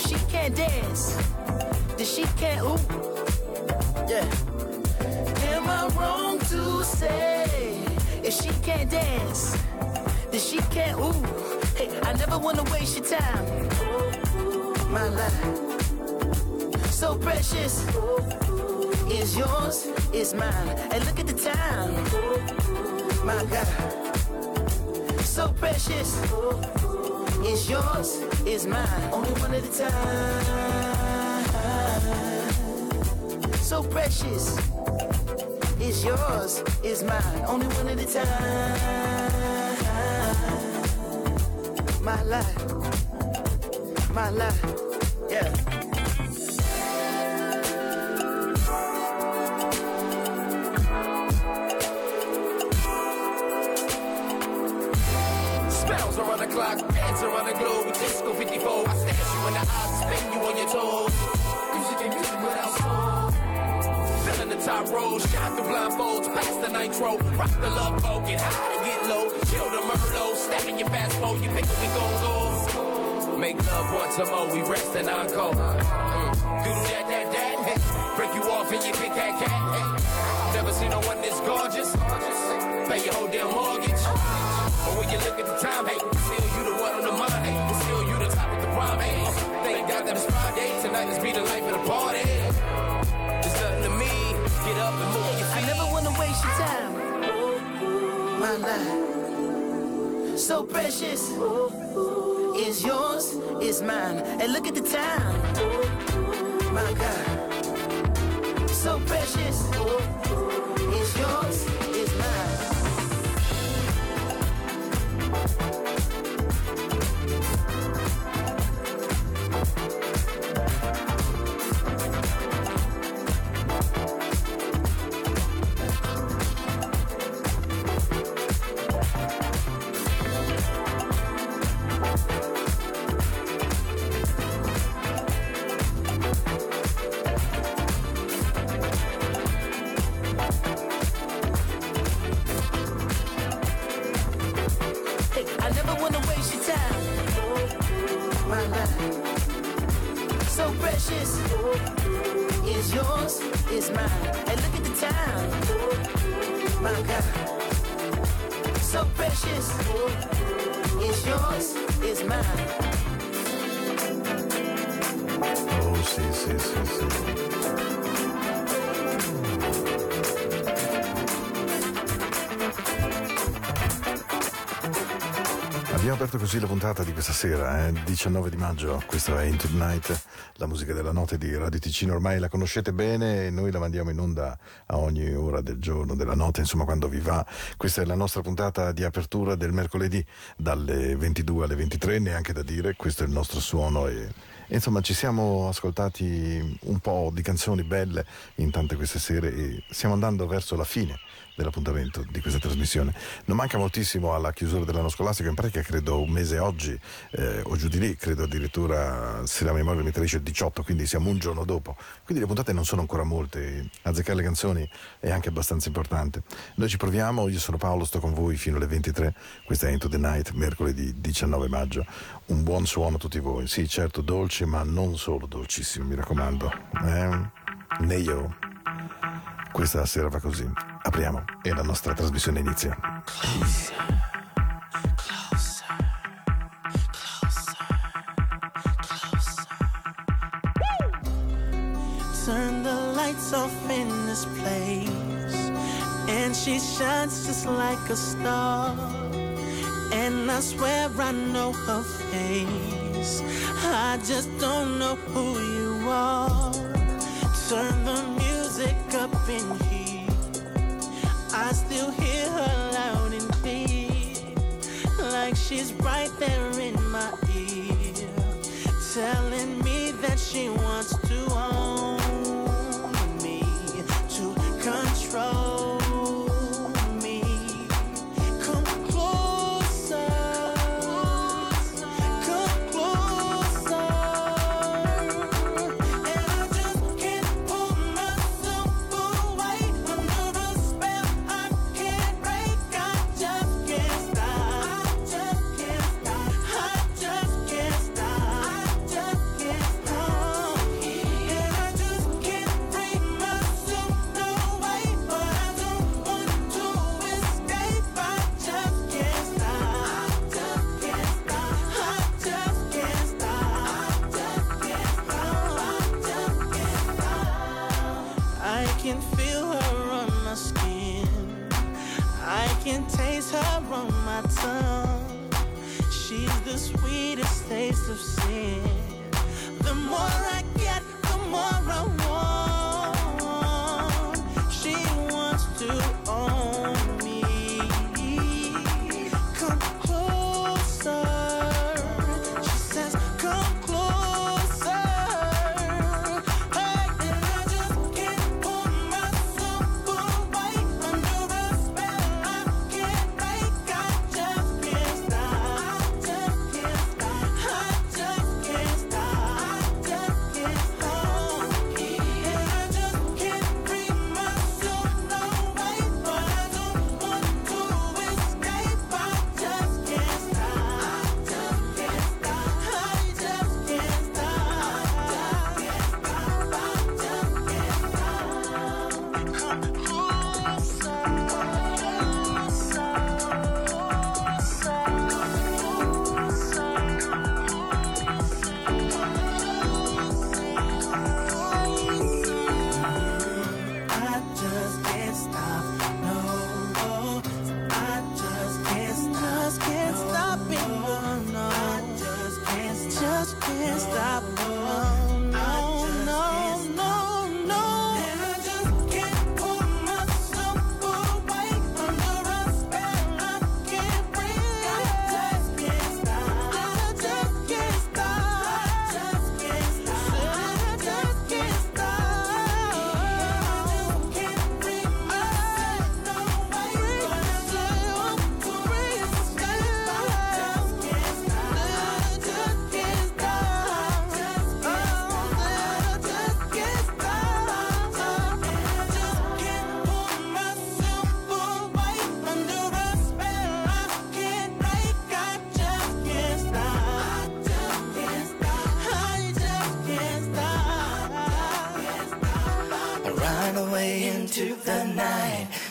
if she can't dance, then she can't ooh? Yeah. Am I wrong to say if she can't dance, then she can't ooh? Hey, I never wanna waste your time. My life, so precious. Is yours, is mine. And look at the time. My God, so precious. Is yours, is mine. Only one at a time. So precious. Is yours, is mine. Only one at a time. My life, my life, toes. Music ain't music without soul. Filling the top rows, shot the blindfolds, pass the nitro, rock the love boat, get high and get low, chill the Merlot, step in your fast mode, you it, we gon' go. Make love once a more, we rest and encore. Mm. Do that, that, that, break you off and you pick that cat. Never seen no one this gorgeous. Pay your whole damn mortgage. But when you look at the time, hey, still you the one on the mind, hey, still you the top of the hey. Thank God that it's Friday, tonight be the life of the party. It's nothing to me, get up and move your I never wanna waste your time. My life, so precious. Is yours, is mine. And look at the time. My God, so precious. Is yours, così la puntata di questa sera, eh, 19 di maggio, questo è Into the Night, la musica della notte di Radio Ticino, ormai la conoscete bene e noi la mandiamo in onda a ogni ora del giorno, della notte, insomma quando vi va. Questa è la nostra puntata di apertura del mercoledì dalle 22 alle 23, neanche da dire, questo è il nostro suono e insomma ci siamo ascoltati un po' di canzoni belle in tante queste sere e stiamo andando verso la fine dell'appuntamento di questa trasmissione. Non manca moltissimo alla chiusura dell'anno scolastico, in pratica credo un mese oggi, eh, o giù di lì, credo addirittura se la memoria mi tradisce il 18, quindi siamo un giorno dopo. Quindi le puntate non sono ancora molte, azzeccare le canzoni è anche abbastanza importante. Noi ci proviamo, io sono Paolo, sto con voi fino alle 23, questa è Into the Night, mercoledì 19 maggio. Un buon suono a tutti voi, sì certo dolci, ma non solo dolcissimi, mi raccomando. Eh? Neyo. Questa sera va così. Apriamo e la nostra trasmissione inizia. Turn the lights off in this place, and she shines just like a star. And I swear I know her I just don't know who you are. Turn the music up in here. I still hear her loud and clear, like she's right there in my ear, telling me that she wants to own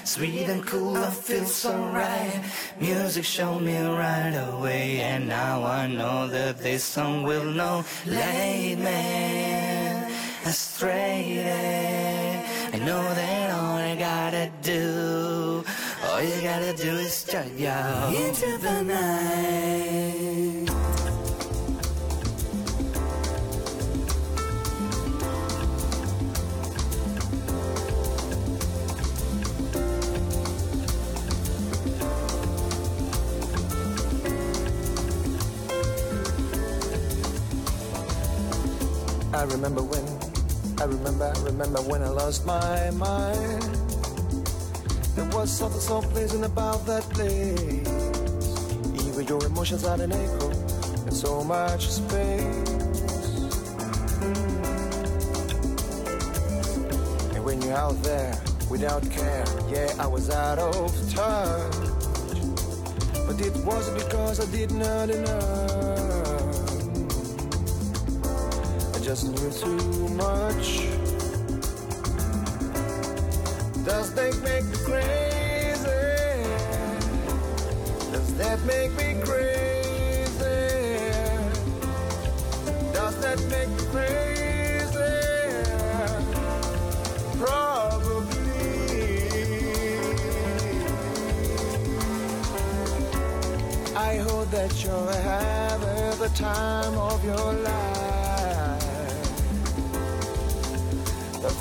sweet and cool, I feel so right. Music showed me right away, and now I know that this song will know. Late man, astray. I know that all I gotta do, all you gotta do is jump yo into the night. I remember when, I remember, I remember when I lost my mind. There was something so pleasing about that place. Even your emotions had an echo and so much space. And when you're out there without care, yeah, I was out of touch. But it was because I did not enough. Just knew too much. Does that make me crazy? Does that make me crazy? Does that make me crazy? Probably. I hope that you're having the time of your life.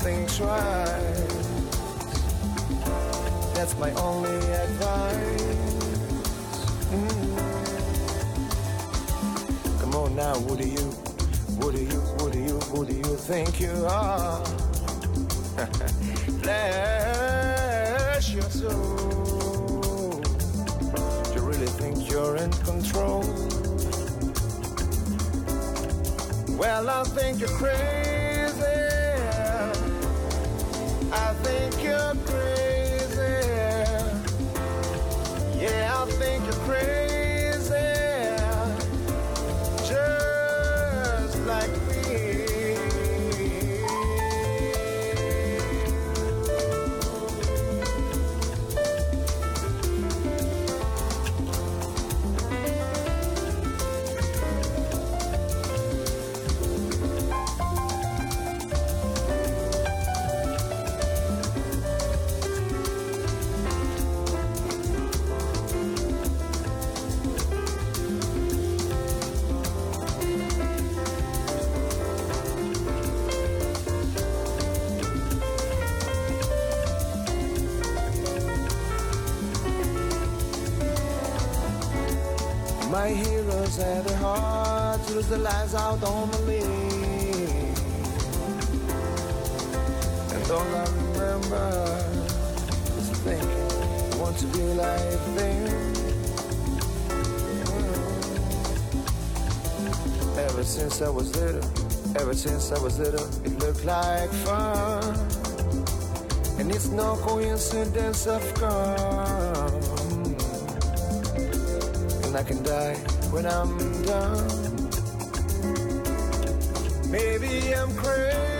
Things right. That's my only advice. Mm. Come on now, who do you, who do you, who do you, who do you think you are? Bless your soul. Do you really think you're in control? Well, I think you're crazy. Think you're crazy. Yeah, I think you're crazy. Like fun. And it's no coincidence I've come and I can die when I'm done. Maybe I'm crazy.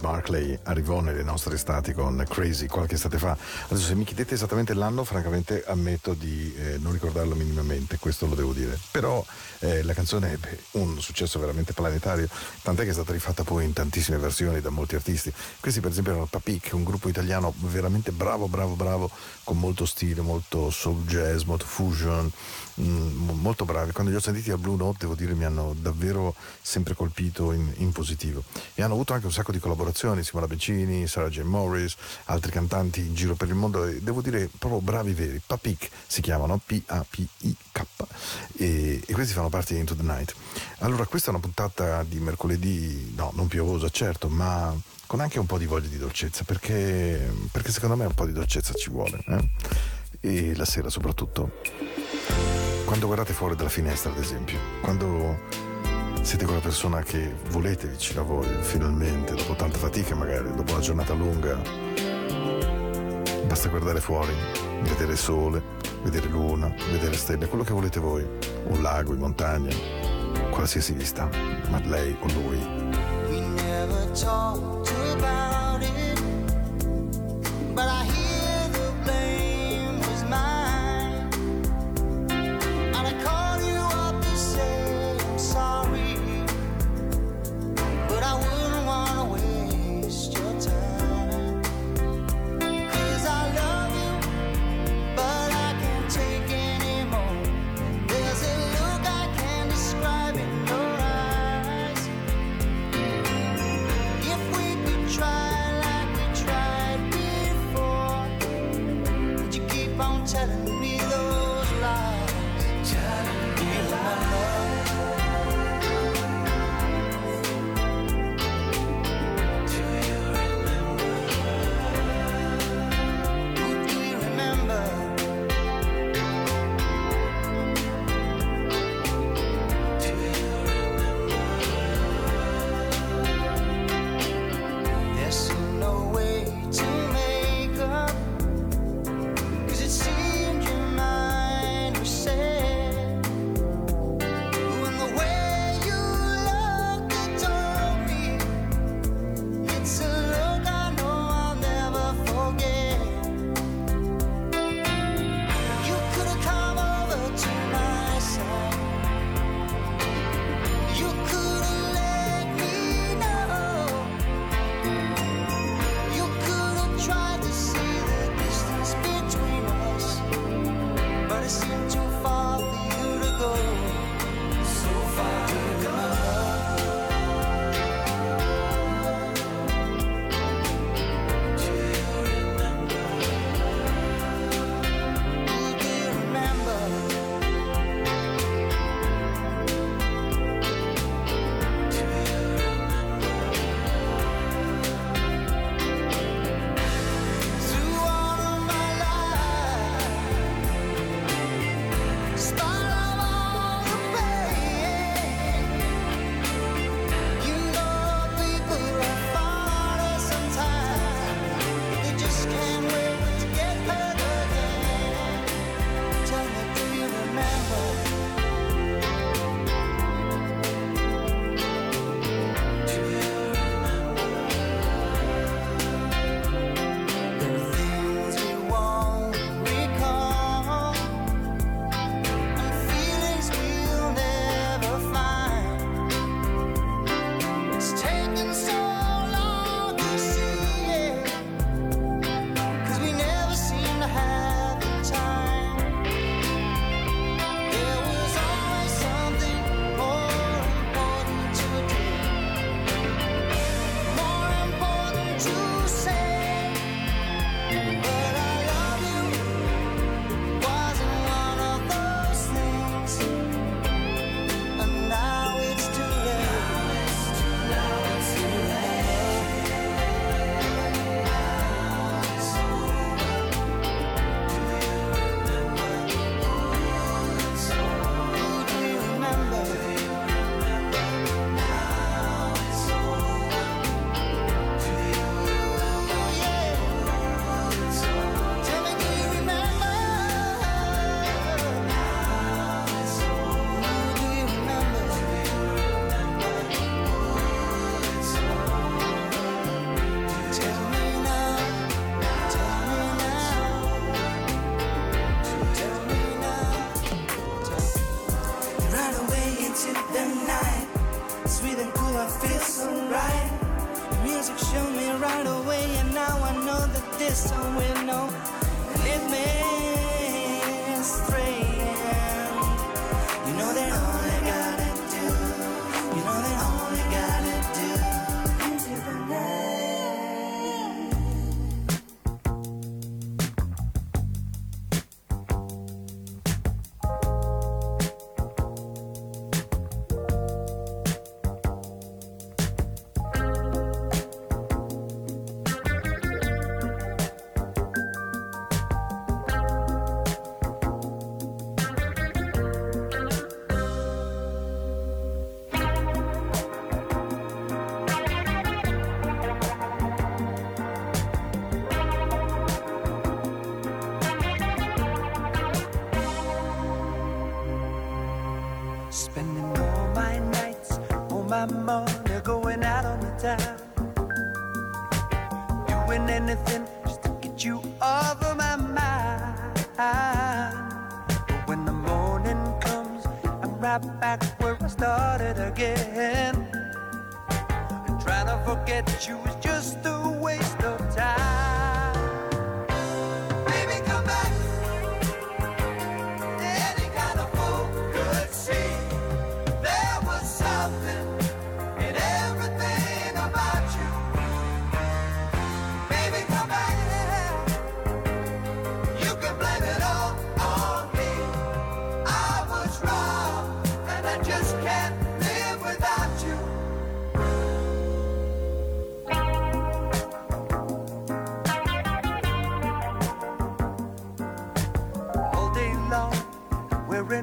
Barclay arrivò nelle nostre estati con Crazy qualche estate fa? Adesso se mi chiedete esattamente l'anno, francamente ammetto di eh, non ricordarlo minimamente, questo lo devo dire. Però eh, la canzone ebbe un successo veramente planetario, tant'è che è stata rifatta poi in tantissime versioni da molti artisti. Questi per esempio erano Papic, un gruppo italiano veramente bravo, bravo, bravo, con molto stile, molto soul jazz, molto fusion, mm, molto bravi. Quando li ho sentiti a Blue Note, devo dire, mi hanno davvero sempre colpito in, in positivo. E hanno avuto anche un sacco di collaborazioni, Simona Beccini, Sarah J. Morris, altri cantanti in giro per il mondo, e devo dire proprio bravi veri. Papic si chiamano, P-A-P-I-K, e, e questi fanno parte di Into the Night. Allora, questa è una puntata di mercoledì, no, non piovosa, certo, ma con anche un po' di voglia di dolcezza, perché, perché secondo me un po' di dolcezza ci vuole. eh? E la sera soprattutto. Quando guardate fuori dalla finestra, ad esempio, quando siete quella persona che volete vicino a voi, finalmente, dopo tanta fatica magari, dopo una giornata lunga, basta guardare fuori, vedere sole, vedere luna, vedere stelle, quello che volete voi, un lago in montagna, qualsiasi vista, ma lei o lui 그저 두방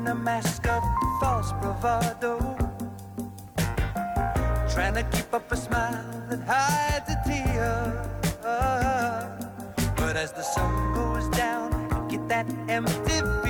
a mask of false bravado. Trying to keep up a smile that hides a tear. But as the sun goes down, I get that empty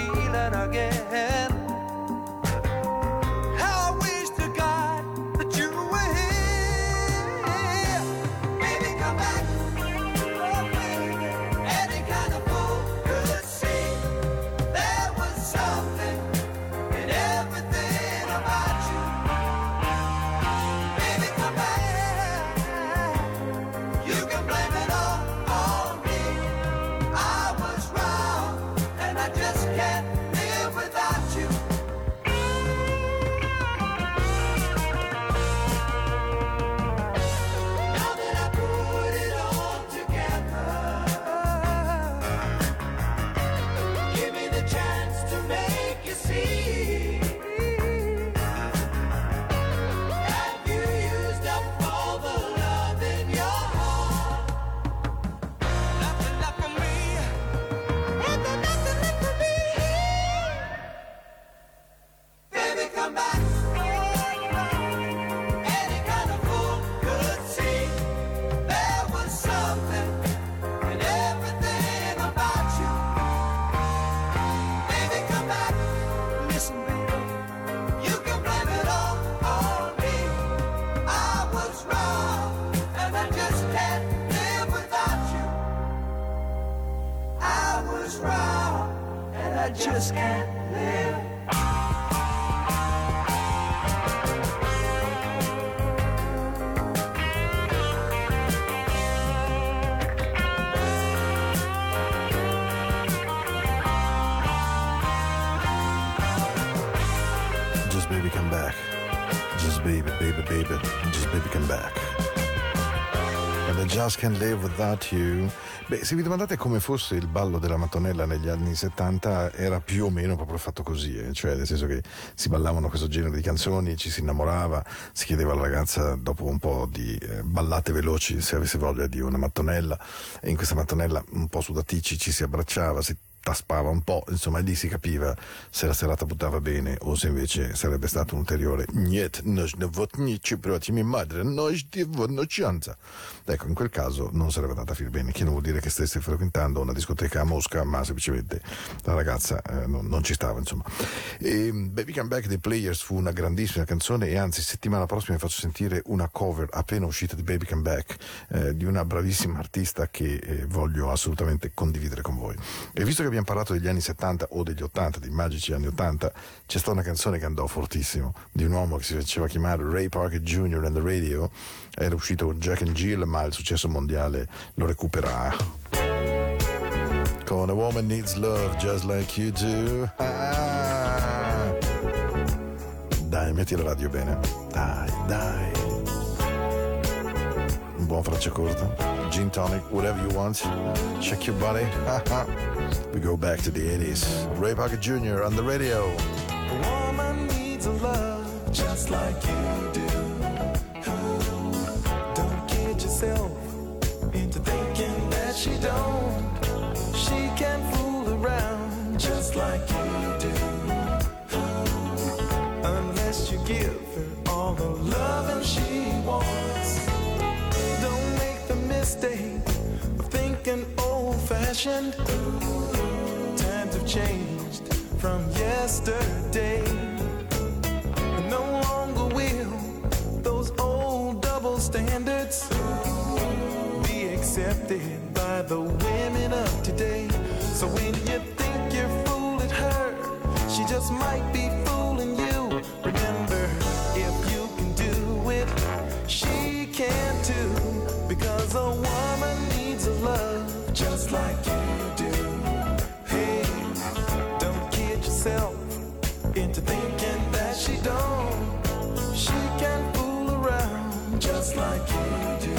Just can't live without you. Beh, se vi domandate come fosse il ballo della mattonella negli anni 70, era più o meno proprio fatto così, eh? cioè nel senso che si ballavano questo genere di canzoni, ci si innamorava, si chiedeva alla ragazza dopo un po' di eh, ballate veloci se avesse voglia di una mattonella e in questa mattonella un po' sudaticci ci si abbracciava, si taspava un po', insomma, lì si capiva se la serata buttava bene o se invece sarebbe stato un ulteriore Niet, nož ne vot nici proti mi madre, vonnocianza. Ecco, in quel caso non sarebbe andata a finire bene, che non vuol dire che stesse frequentando una discoteca a Mosca, ma semplicemente la ragazza eh, non, non ci stava, insomma. E, Baby Come Back dei Players fu una grandissima canzone e anzi settimana prossima vi faccio sentire una cover appena uscita di Baby Come Back eh, di una bravissima artista che eh, voglio assolutamente condividere con voi. E visto che abbiamo parlato degli anni 70 o degli 80, dei magici anni 80, c'è stata una canzone che andò fortissimo di un uomo che si faceva chiamare Ray Parker Jr. on the radio, era uscito con Jack and Jill, ma il successo mondiale lo recupera. Con A Woman Needs Love Just Like You Do. Ah. Dai, metti la radio bene. Dai, dai. Un buon. Gin tonic, whatever you want. Check your body. we go back to the 80s. Ray Parker Jr. on the radio. A woman needs a love just like you do. Don't yourself into thinking that she don't. She can fool around just like you do. Unless you give her all the loving she wants. Mistake of thinking old fashioned. Times have changed from yesterday. No longer will those old double standards be accepted by the women of today. So when you think you're fooling her, she just might be fooling you. Remember, if you can do it, she can too. Because a woman needs a love just like you do. Hey, don't kid yourself into thinking that she don't. She can fool around just like you do.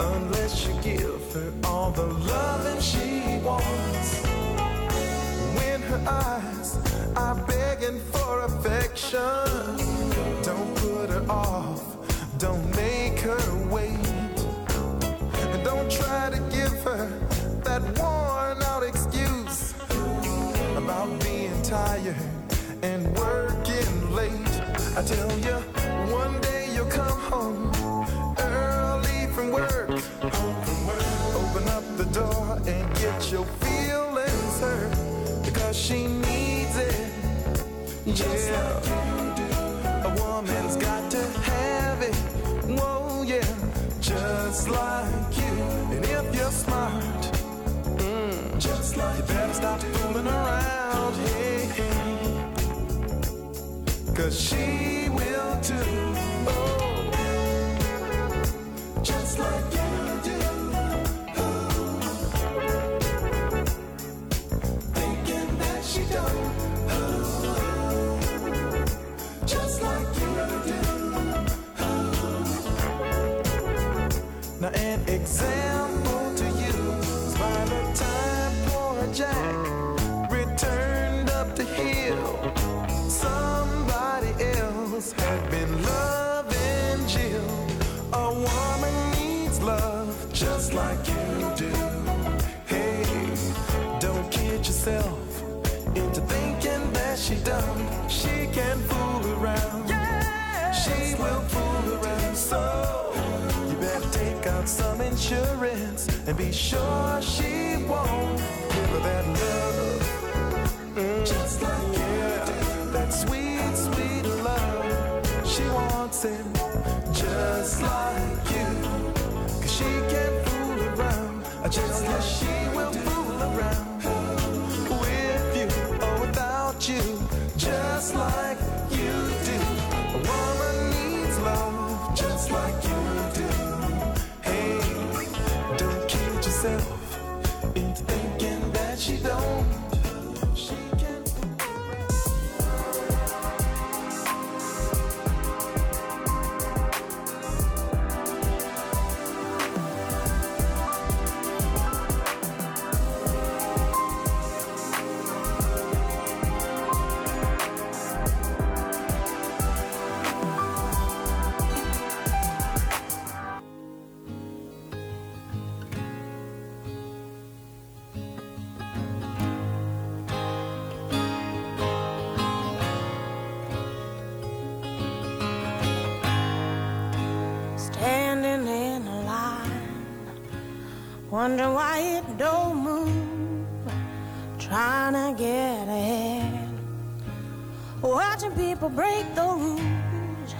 Unless you give her all the loving she wants. When her eyes are begging for affection, don't put her off. Try to give her that worn out excuse about being tired and working late. I tell you, one day you'll come home early from work. Open up the door and get your feelings hurt because she needs it. Yeah, a woman's got to have it. Whoa, yeah, just like you. And if you're smart, mm, just like you better stop fooling around. Hey, hey. Cause she will too. Wondering why it don't move, trying to get ahead, watching people break the rules.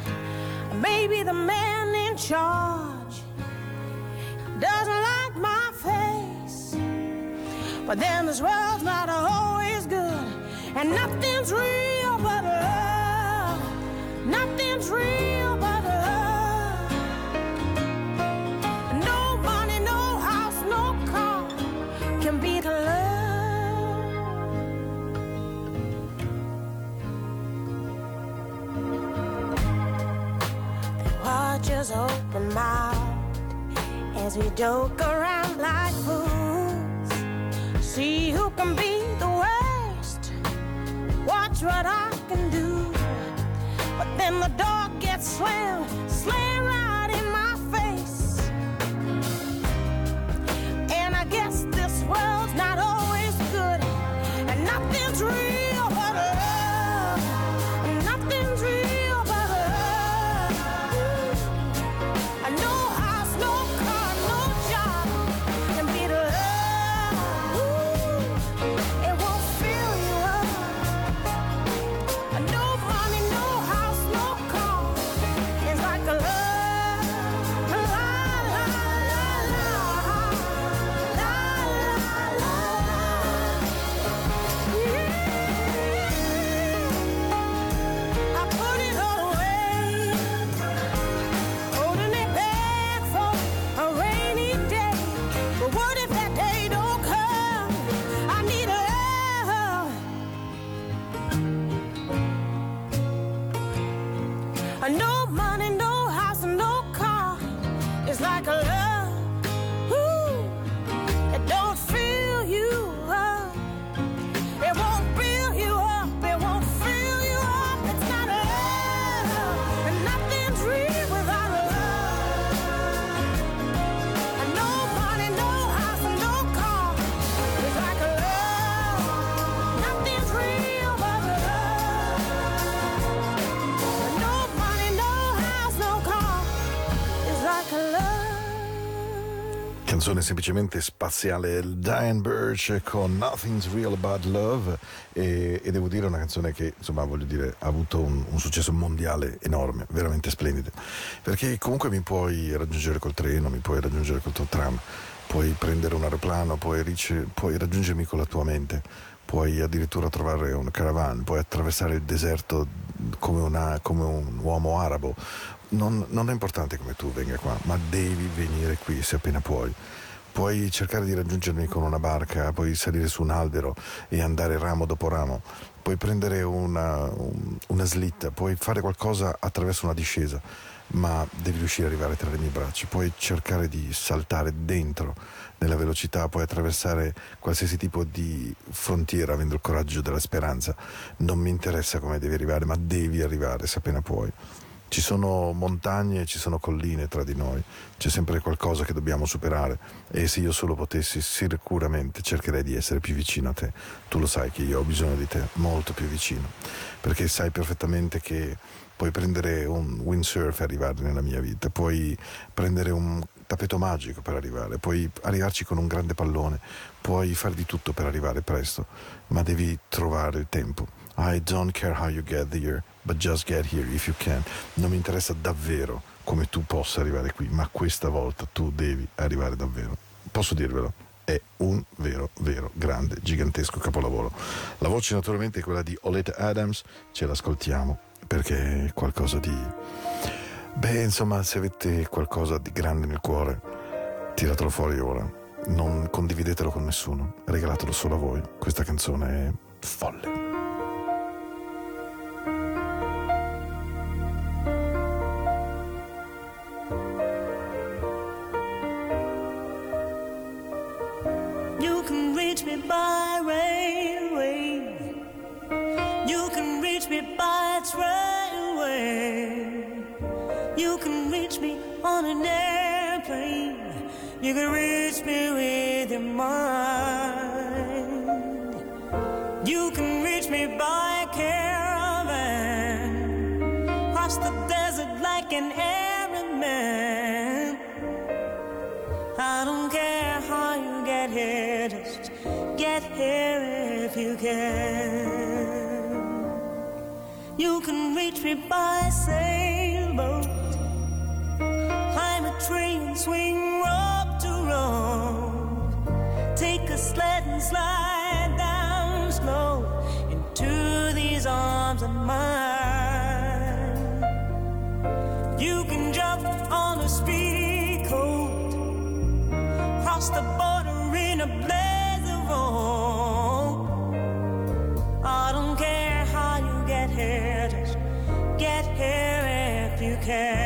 Maybe the man in charge doesn't like my face, but then this world's not always good, and nothing's real as we joke around like fools. See who can be the worst. Watch what I can do. But then the door gets slammed, canzone semplicemente spaziale, Diane Birch con Nothing's Real About Love e, e devo dire una canzone che insomma voglio dire ha avuto un, un, successo mondiale enorme, veramente splendido, perché comunque mi puoi raggiungere col treno, mi puoi raggiungere col tuo tram, puoi prendere un aeroplano, puoi, ric- puoi raggiungermi con la tua mente, puoi addirittura trovare un caravan, puoi attraversare il deserto come, una, come un uomo arabo, non, non, è importante come tu venga qua, ma devi venire qui se appena puoi. Puoi cercare di raggiungermi con una barca, puoi salire su un albero e andare ramo dopo ramo, puoi prendere una, una slitta, puoi fare qualcosa attraverso una discesa, ma devi riuscire ad arrivare tra le mie braccia, puoi cercare di saltare dentro nella velocità, puoi attraversare qualsiasi tipo di frontiera avendo il coraggio della speranza. Non mi interessa come devi arrivare, ma devi arrivare se appena puoi. Ci sono montagne, ci sono colline tra di noi, c'è sempre qualcosa che dobbiamo superare. E se io solo potessi sicuramente cercherei di essere più vicino a te. Tu lo sai che io ho bisogno di te, molto più vicino, perché sai perfettamente che puoi prendere un windsurf e arrivare nella mia vita, puoi prendere un tappeto magico per arrivare, puoi arrivarci con un grande pallone, puoi fare di tutto per arrivare presto, ma devi trovare il tempo. I don't care how you get there but just get here if you can. Non mi interessa davvero come tu possa arrivare qui, ma questa volta tu devi arrivare davvero. Posso dirvelo? È un vero, vero, grande, gigantesco capolavoro. La voce naturalmente è quella di Oleta Adams, ce l'ascoltiamo perché è qualcosa di... Beh, insomma, se avete qualcosa di grande nel cuore, tiratelo fuori ora. Non condividetelo con nessuno, regalatelo solo a voi. Questa canzone è folle. You can reach me with your mind. You can reach me by caravan. Cross the desert like an Arab man. I don't care how you get here, just get here if you can. You can reach me by sailboat. Climb a tree and swing and slide down slow into these arms of mine. You can jump on a speedy coat, cross the border in a blaze of hope. I don't care how you get here, just get here if you can.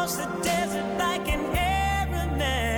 Caravan, cross the desert like an Arab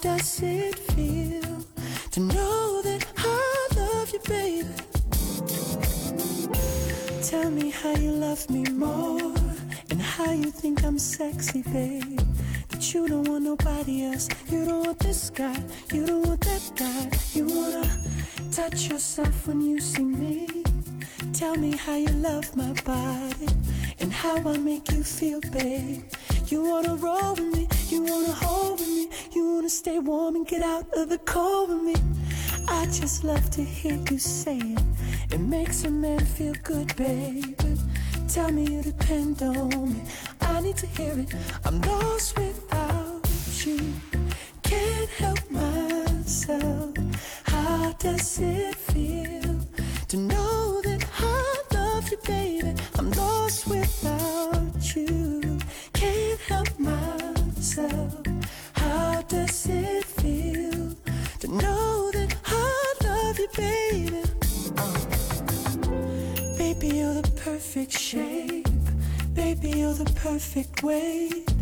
does it feel to know that I love you, baby? Tell me how you love me more and how you think I'm sexy, babe. That you don't want nobody else. You don't want this guy. You don't want that guy. You wanna touch yourself when you see me. Tell me how you love my body and how I make you feel, babe. You wanna roll with me. You wanna hold me. Stay warm and get out of the cold with me. I just love to hear you say it. It makes a man feel good, baby. Tell me you depend on me. I need to hear it. I'm lost without you. Perfect weight.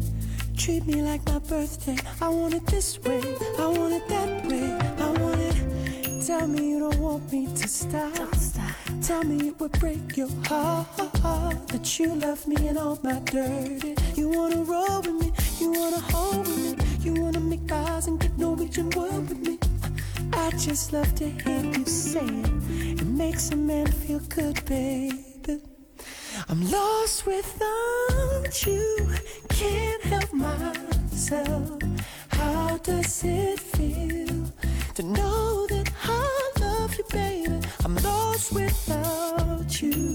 Treat me like my birthday. I want it this way. I want it that way. I want it. Tell me you don't want me to stop. Don't stop. Tell me it would break your heart that you love me and all my dirty. You wanna roll with me. You wanna hold with me. You wanna make eyes and get Norwegian word with me. I just love to hear you say it. It makes a man feel good, baby. I'm lost without you. Can't help myself. How does it feel to know that I love you, baby? I'm lost without you.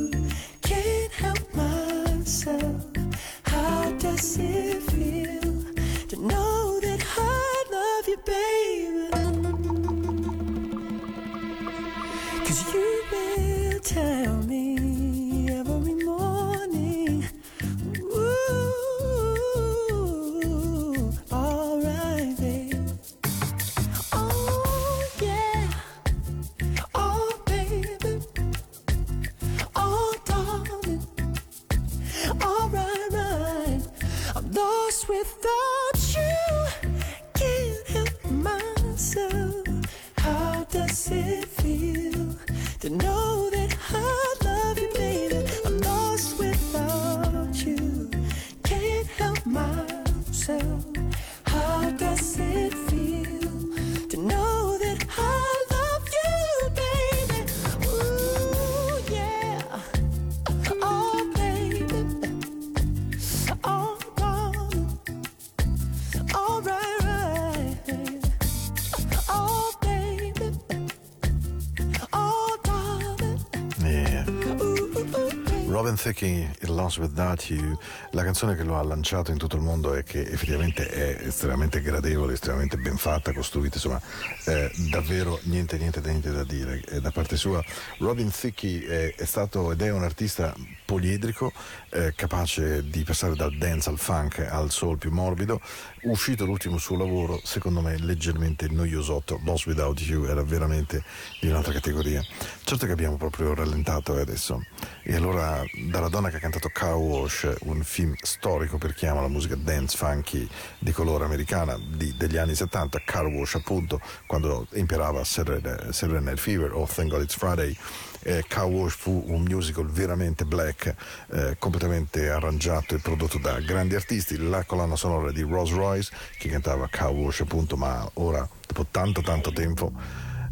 Thicke, It Lost Without You, la canzone che lo ha lanciato in tutto il mondo e che effettivamente è estremamente gradevole, estremamente ben fatta, costruita, insomma, eh, davvero niente, niente, niente da dire eh, da parte sua. Robin Thicke è, è stato ed è un artista poliedrico, eh, capace di passare dal dance al funk al soul più morbido. Uscito l'ultimo suo lavoro, secondo me leggermente noiosotto, Lost Without You era veramente di un'altra categoria. Certo che abbiamo proprio rallentato eh, adesso. E allora dalla donna che ha cantato Car Wash, un film storico per chi ama la musica dance funky di colore americana di- degli anni 70, Car Wash appunto, quando imperava Saturday Night Fever o Thank God It's Friday. Eh, Car Wash fu un musical veramente black, eh, completamente arrangiato e prodotto da grandi artisti. La colonna sonora di Rose Royce che cantava Car Wash appunto, ma ora dopo tanto tanto tempo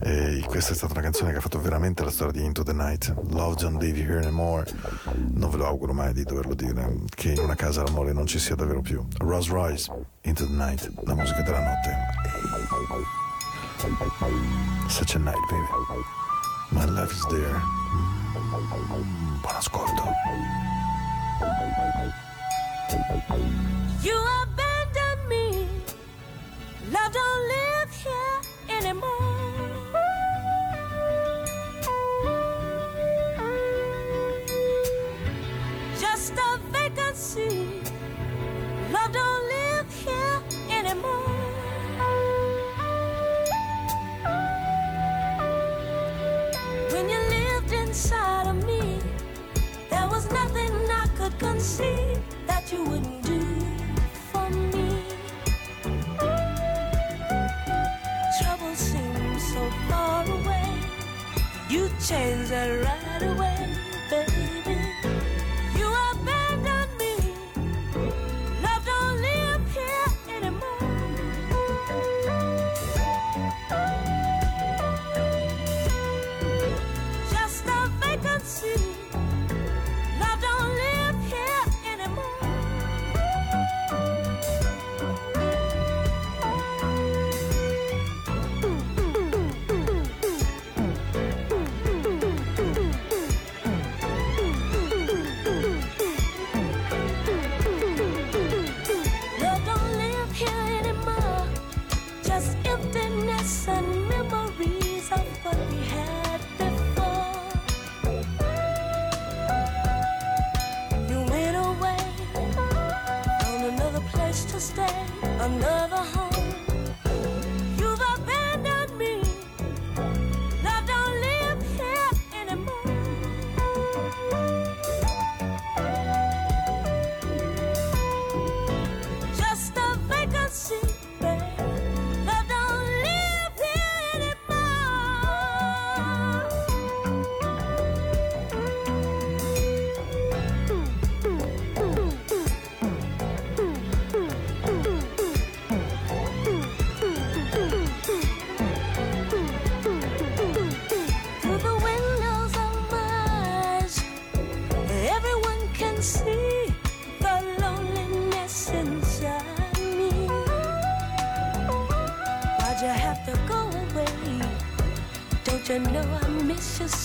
eh, questa è stata una canzone che ha fatto veramente la storia di Into the Night. Love Don't Leave You Here Anymore. Non ve lo auguro mai di doverlo dire, che in una casa l'amore non ci sia davvero più. Rose Royce, Into the Night, la musica della notte. Such a night, baby. My love is there. Mm, buon ascolto. You abandoned me. Love don't live here anymore. That you wouldn't do for me. Trouble seems so far away. You changed that right away, baby.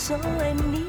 So and need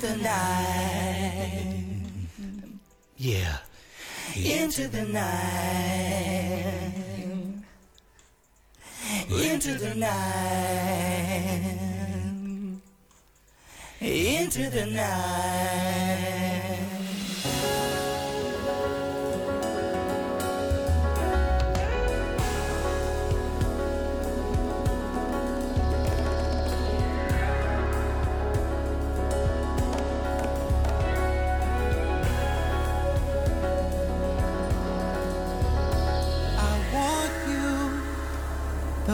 the night. Yeah. Into the night. Into the night. Into the night.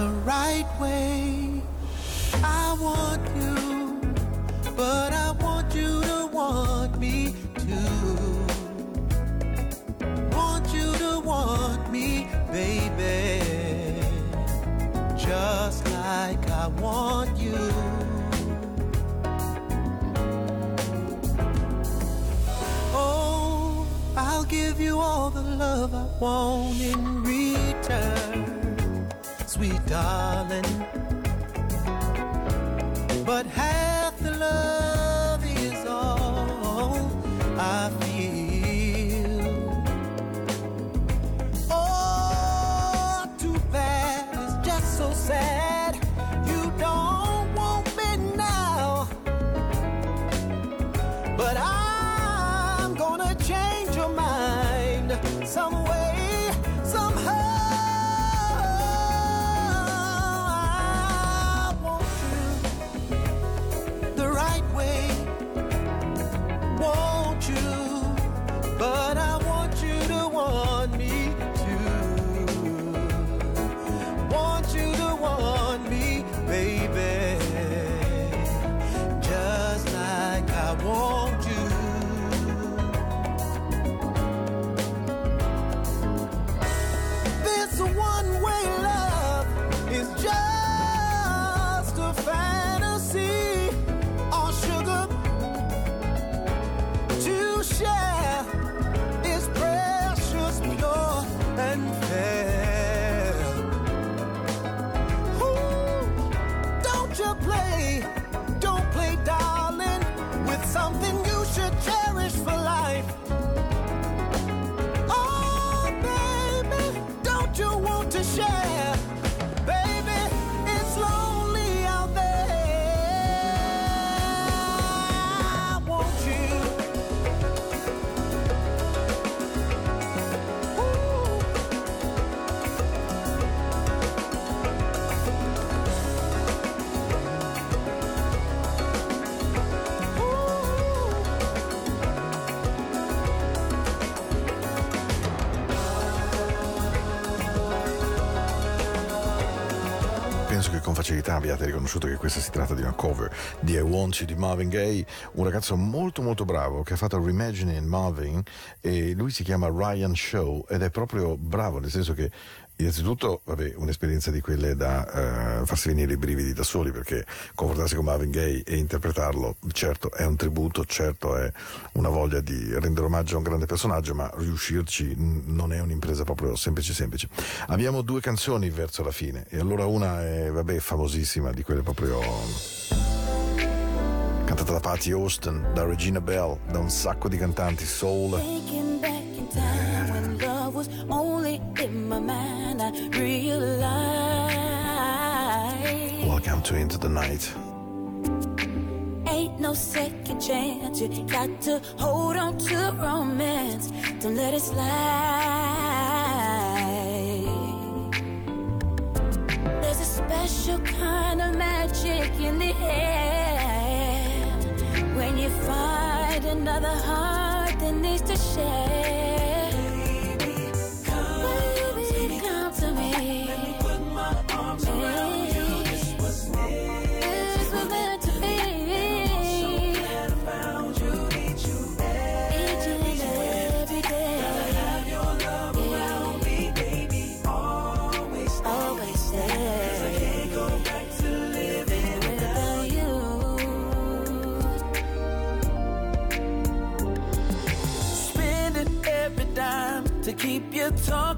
the right way. I want you, but I want you to want me too. Want you to want me, baby, just like I want you. Oh, I'll give you all the love I want in sweet darling. But half the love riconosciuto che questa si tratta di una cover di I Want You di Marvin Gaye, un ragazzo molto molto bravo che ha fatto Reimagining Marvin e lui si chiama Ryan Show ed è proprio bravo, nel senso che innanzitutto vabbè, un'esperienza di quelle da eh, farsi venire i brividi da soli perché confrontarsi con Marvin Gaye e interpretarlo certo è un tributo, certo è una voglia di rendere omaggio a un grande personaggio ma riuscirci non è un'impresa proprio semplice semplice. Abbiamo due canzoni verso la fine e allora una è vabbè famosissima di quelle proprio cantata da Patty Austin, da Regina Bell, da un sacco di cantanti soul. To Into the Night. ain't no second chance. You got to hold on to romance. Don't let it slide. There's a special kind of magic in the air when you find another heart that needs to share. Talking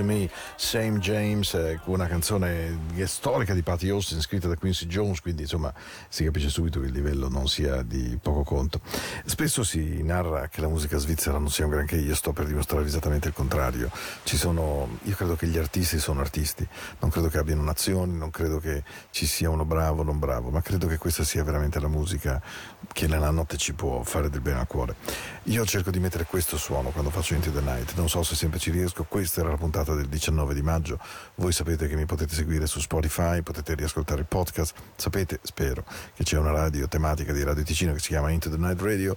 to Me, Same James, eh, una canzone storica di Patty Austin, scritta da Quincy Jones, quindi insomma si capisce subito che il livello non sia di poco conto. Spesso si narra che la musica svizzera non sia un granché, io sto per dimostrare esattamente il contrario. Sono, io credo che gli artisti sono artisti, non credo che abbiano nazioni, non credo che ci sia uno bravo o non bravo, ma credo che questa sia veramente la musica che nella notte ci può fare del bene al cuore. Io cerco di mettere questo suono quando faccio Into the Night, non so se sempre ci riesco, questa era la puntata del 19 di maggio, voi sapete che mi potete seguire su Spotify, potete riascoltare il podcast, sapete, spero, che c'è una radio tematica di Radio Ticino che si chiama Into the Night Radio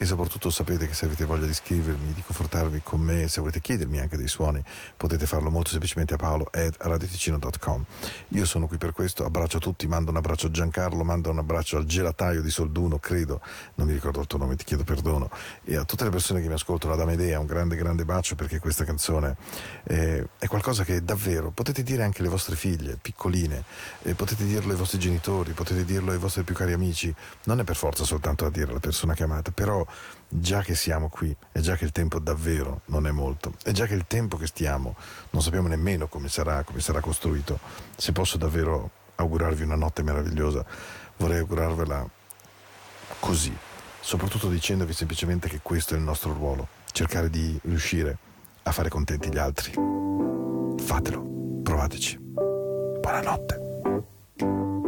e soprattutto sapete che se avete voglia di scrivermi, di confortarvi con me, se volete chiedermi anche dei suoni, potete farlo molto semplicemente a paolo at radioticino.com. Io sono qui per questo, abbraccio tutti, mando un abbraccio a Giancarlo, mando un abbraccio al gelataio di Solduno, credo, non mi ricordo il tuo nome, ti chiedo perdono, e a tutte le persone che mi ascoltano da Medea un grande grande bacio perché questa canzone eh, è qualcosa che davvero potete dire anche alle vostre figlie, piccoline, eh, potete dirlo ai vostri genitori, potete dirlo ai vostri più cari amici, non è per forza soltanto da dire alla persona che amate, però già che siamo qui, e già che il tempo davvero non è molto, e già che il tempo che stiamo non sappiamo nemmeno come sarà, come sarà costruito, se posso davvero augurarvi una notte meravigliosa, vorrei augurarvela così, soprattutto dicendovi semplicemente che questo è il nostro ruolo, cercare di riuscire a fare contenti gli altri. Fatelo, provateci. Buonanotte.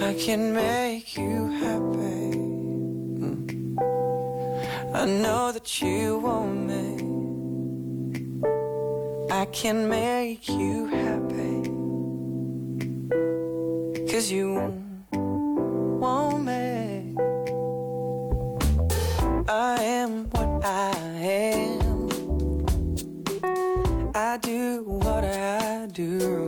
I can make you happy. I know that you want me. I can make you happy. Cause you want me. I am what I am. I do what I do.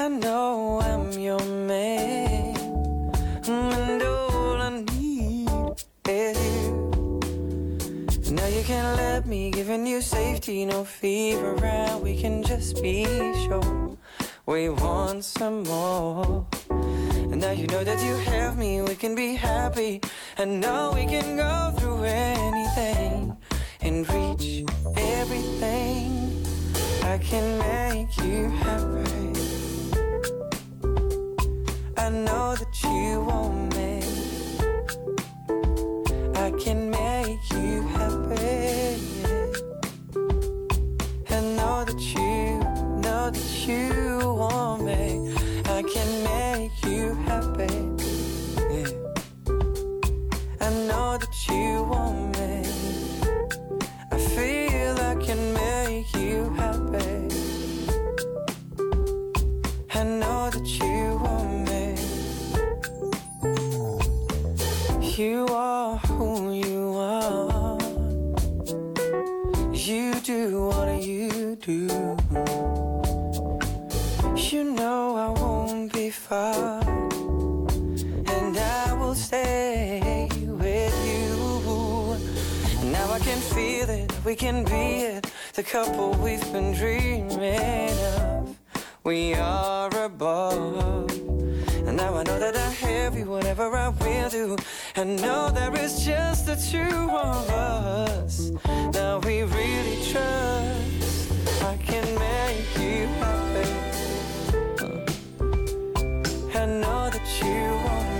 I know I'm your man, and all I need is you. Now you can let me, giving you safety, no fear around. We can just be sure we want some more. And now you know that you have me, we can be happy, and now we can go through anything and reach everything. I can make you happy. I know that you want me. I can make you happy. I know that you know that you We can be it. The couple we've been dreaming of. We are above. And now I know that I have you, whatever I will do. I know there is just the two of us. Now we really trust. I can make you happy. I know that you want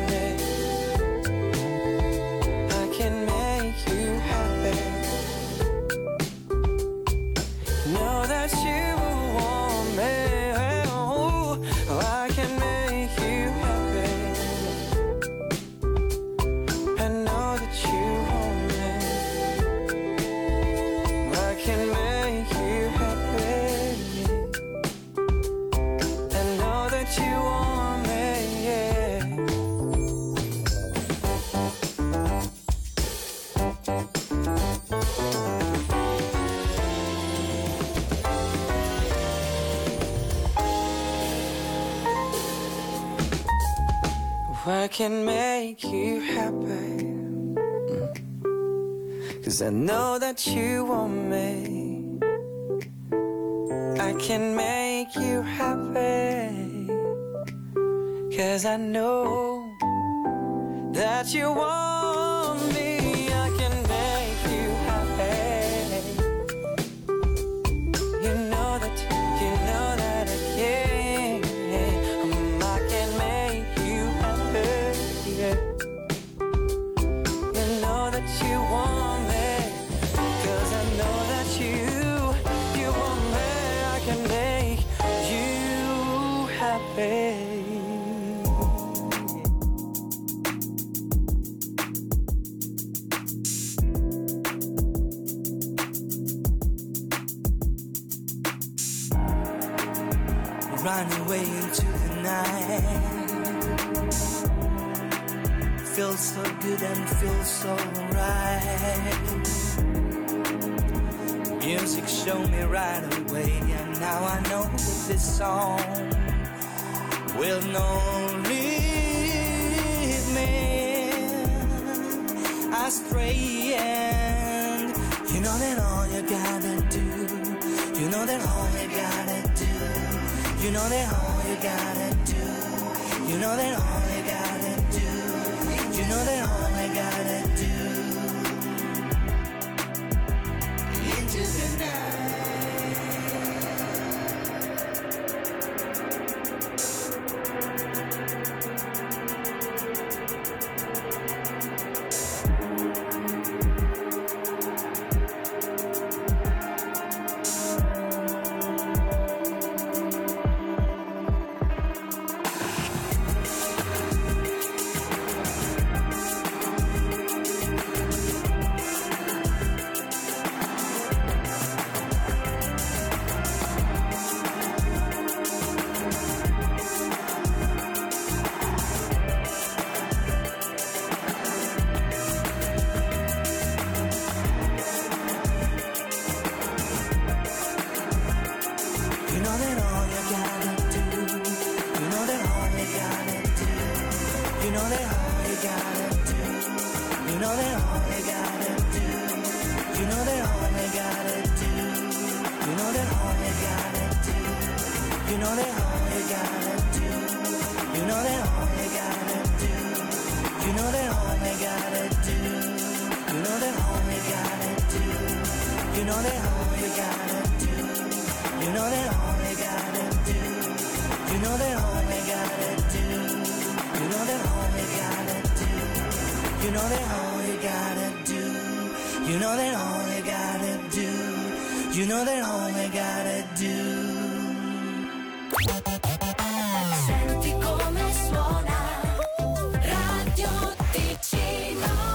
can make you happy. Cause I know that you want me. I can make you happy. Cause I know. You know that all you gotta do. You know that all you gotta do. You know that all you gotta do. You know that all you gotta do. Into the night.